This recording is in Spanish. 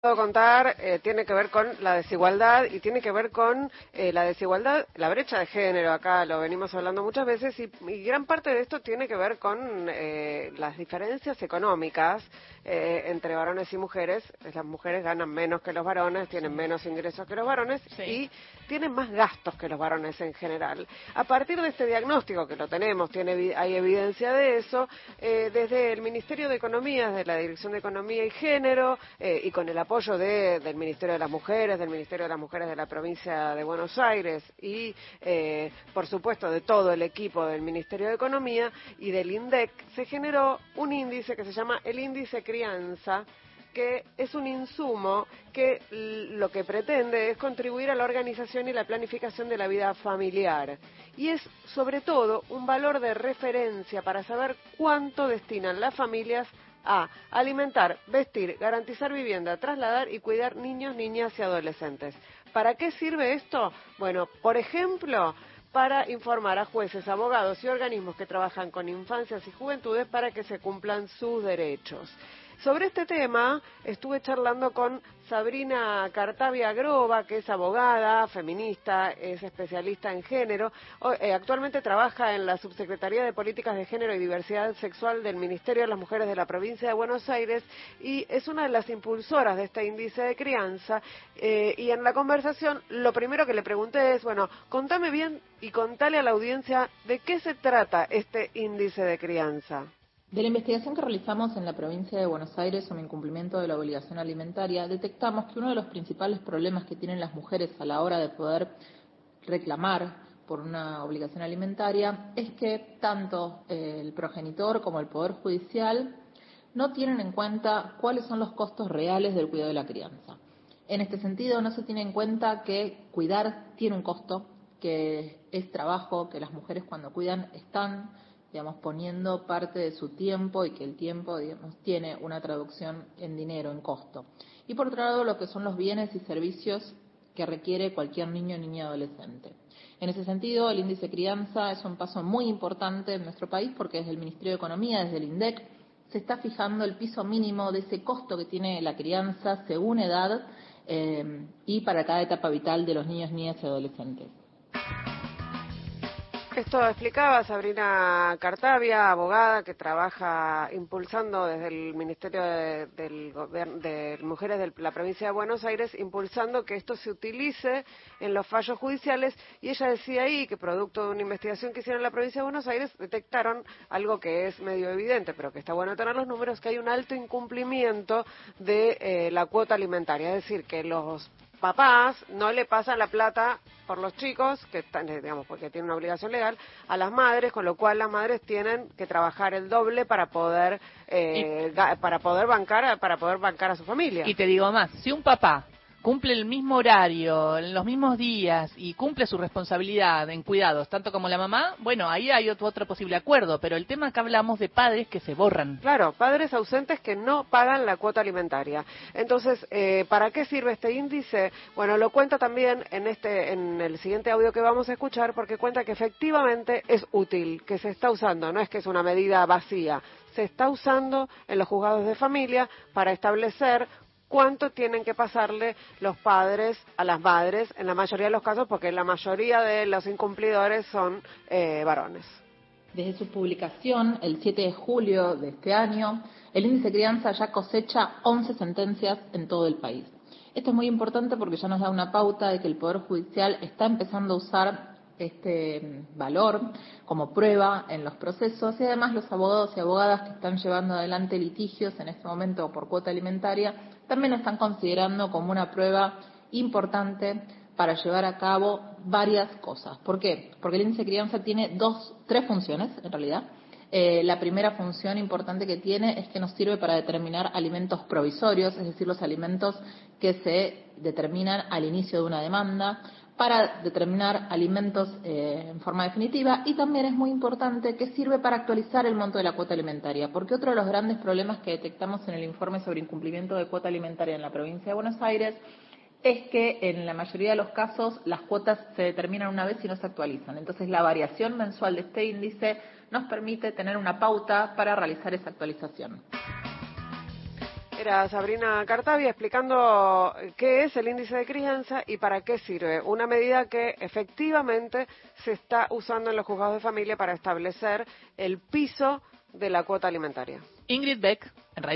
puedo contar eh, tiene que ver con la desigualdad y tiene que ver con eh, la desigualdad, la brecha de género. Acá lo venimos hablando muchas veces y, gran parte de esto tiene que ver con eh, las diferencias económicas entre varones y mujeres. Las mujeres ganan menos que los varones, tienen menos ingresos que los varones y tienen más gastos que los varones en general. A partir de este diagnóstico que lo tenemos, tiene, hay evidencia de eso, desde el Ministerio de Economía, desde la Dirección de Economía y Género y con el apoyo del Ministerio de las Mujeres, del Ministerio de las Mujeres de la provincia de Buenos Aires y, eh, por supuesto, de todo el equipo del Ministerio de Economía y del INDEC, se generó un índice que se llama el índice crianza que es un insumo que lo que pretende es contribuir a la organización y la planificación de la vida familiar. Y es, sobre todo, un valor de referencia para saber cuánto destinan las familias a alimentar, vestir, garantizar vivienda, trasladar y cuidar niños, niñas y adolescentes. ¿Para qué sirve esto? Bueno, por ejemplo, para informar a jueces, abogados y organismos que trabajan con infancias y juventudes para que se cumplan sus derechos. Sobre este tema estuve charlando con Sabrina Cartavia Groba, que es abogada, feminista, es especialista en género. Eh, actualmente trabaja en la Subsecretaría de Políticas de Género y Diversidad Sexual del Ministerio de las Mujeres de la Provincia de Buenos Aires y es una de las impulsoras de este índice de crianza. Eh, y en la conversación lo primero que le pregunté es, bueno, contame bien y contale a la audiencia de qué se trata este índice de crianza. De la investigación que realizamos en la provincia de Buenos Aires sobre incumplimiento de la obligación alimentaria, detectamos que uno de los principales problemas que tienen las mujeres a la hora de poder reclamar por una obligación alimentaria es que tanto eh, el progenitor como el Poder Judicial no tienen en cuenta cuáles son los costos reales del cuidado de la crianza. En este sentido, no se tiene en cuenta que cuidar tiene un costo, que es trabajo, que las mujeres cuando cuidan están digamos, poniendo parte de su tiempo y que el tiempo, digamos, tiene una traducción en dinero, en costo. Y por otro lado, lo que son los bienes y servicios que requiere cualquier niño, niña, adolescente. En ese sentido, el índice crianza es un paso muy importante en nuestro país porque desde el Ministerio de Economía, desde el INDEC, se está fijando el piso mínimo de ese costo que tiene la crianza según edad eh, y para cada etapa vital de los niños, niñas y adolescentes. Esto explicaba Sabrina Cartavia, abogada que trabaja impulsando desde el Ministerio de, de Mujeres de la provincia de Buenos Aires, impulsando que esto se utilice en los fallos judiciales. Y ella decía ahí que, producto de una investigación que hicieron en la provincia de Buenos Aires, detectaron algo que es medio evidente, pero que está bueno tener los números, que hay un alto incumplimiento de eh, la cuota alimentaria. Es decir, que los papás no le pasan la plata por los chicos, que están, digamos, porque tienen una obligación legal, a las madres, con lo cual las madres tienen que trabajar el doble para poder, eh, para poder bancar, para poder bancar a su familia. Y te digo más, si un papá cumple el mismo horario, en los mismos días y cumple su responsabilidad en cuidados, tanto como la mamá, bueno, ahí hay otro, otro posible acuerdo, pero el tema que hablamos de padres que se borran. Claro, padres ausentes que no pagan la cuota alimentaria. Entonces, eh, ¿para qué sirve este índice? Bueno, lo cuenta también en, este, en el siguiente audio que vamos a escuchar, porque cuenta que efectivamente es útil, que se está usando, no es que es una medida vacía, se está usando en los juzgados de familia para establecer cuánto tienen que pasarle los padres a las madres, en la mayoría de los casos, porque la mayoría de los incumplidores son eh, varones. Desde su publicación, el 7 de julio de este año, el índice crianza ya cosecha 11 sentencias en todo el país. Esto es muy importante porque ya nos da una pauta de que el Poder Judicial está empezando a usar este valor como prueba en los procesos y además los abogados y abogadas que están llevando adelante litigios en este momento por cuota alimentaria también lo están considerando como una prueba importante para llevar a cabo varias cosas. ¿Por qué? Porque el índice de crianza tiene dos, tres funciones en realidad. Eh, la primera función importante que tiene es que nos sirve para determinar alimentos provisorios, es decir, los alimentos que se determinan al inicio de una demanda para determinar alimentos eh, en forma definitiva y también es muy importante que sirve para actualizar el monto de la cuota alimentaria, porque otro de los grandes problemas que detectamos en el informe sobre incumplimiento de cuota alimentaria en la provincia de Buenos Aires es que en la mayoría de los casos las cuotas se determinan una vez y no se actualizan. Entonces la variación mensual de este índice nos permite tener una pauta para realizar esa actualización. Era Sabrina Cartavia explicando qué es el índice de crianza y para qué sirve. Una medida que efectivamente se está usando en los juzgados de familia para establecer el piso de la cuota alimentaria. Ingrid Beck, en